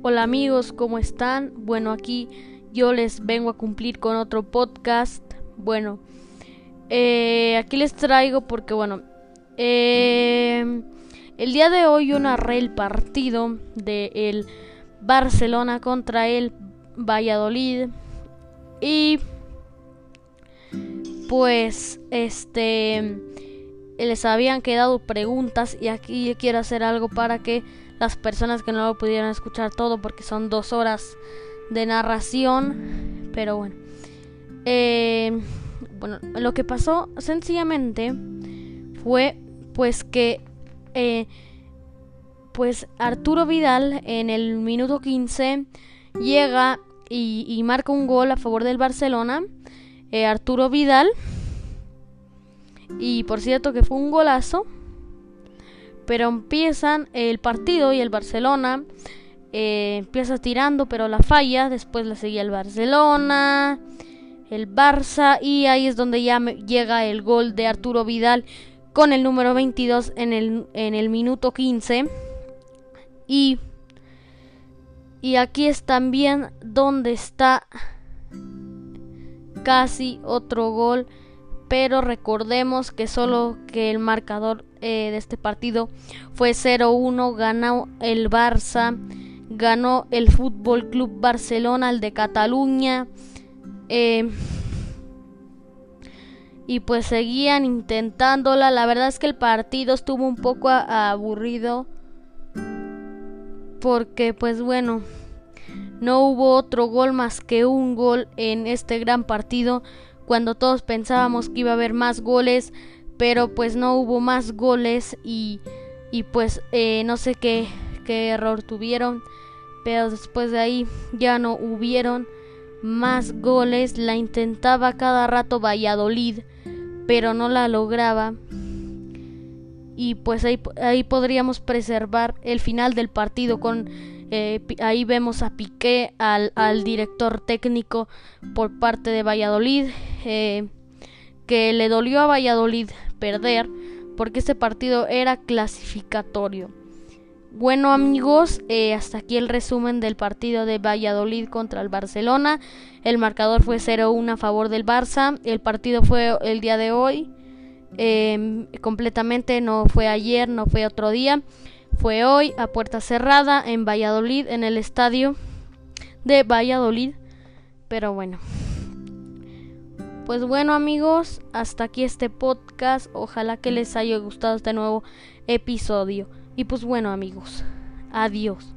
Hola amigos, ¿cómo están? Bueno, aquí yo les vengo a cumplir con otro podcast. Bueno, eh, aquí les traigo porque, bueno, eh, el día de hoy yo narré el partido de el Barcelona contra el Valladolid y pues este les habían quedado preguntas y aquí quiero hacer algo para que las personas que no lo pudieran escuchar todo porque son dos horas de narración pero bueno eh, bueno lo que pasó sencillamente fue pues que eh, pues Arturo Vidal en el minuto 15 llega y, marca un gol a favor del Barcelona eh, Arturo Vidal y por cierto que fue un golazo. Pero empiezan el partido y el Barcelona eh, empieza tirando, pero la falla. Después la seguía el Barcelona, el Barça. Y ahí es donde ya llega el gol de Arturo Vidal con el número 22 en el, en el minuto 15. Y, y aquí es también donde está casi otro gol pero recordemos que solo que el marcador eh, de este partido fue 0-1, ganó el Barça, ganó el Fútbol Club Barcelona, el de Cataluña. Eh, y pues seguían intentándola. La verdad es que el partido estuvo un poco aburrido. Porque pues bueno, no hubo otro gol más que un gol en este gran partido cuando todos pensábamos que iba a haber más goles, pero pues no hubo más goles y, y pues eh, no sé qué, qué error tuvieron, pero después de ahí ya no hubieron más goles, la intentaba cada rato Valladolid, pero no la lograba. Y pues ahí, ahí podríamos preservar el final del partido con eh, ahí vemos a Piqué, al, director técnico por parte de Valladolid, eh, que le dolió a Valladolid perder porque este partido era clasificatorio. Bueno amigos, eh, hasta aquí el resumen del partido de Valladolid contra el Barcelona. El marcador fue 0-1 a favor del Barça. El partido fue el día de hoy. completamente no fue ayer, no fue otro día. Fue hoy a puerta cerrada en Valladolid, en el estadio de Valladolid. Pero bueno. Pues bueno amigos, hasta aquí este podcast. Ojalá que les haya gustado este nuevo episodio. Y pues bueno amigos, adiós.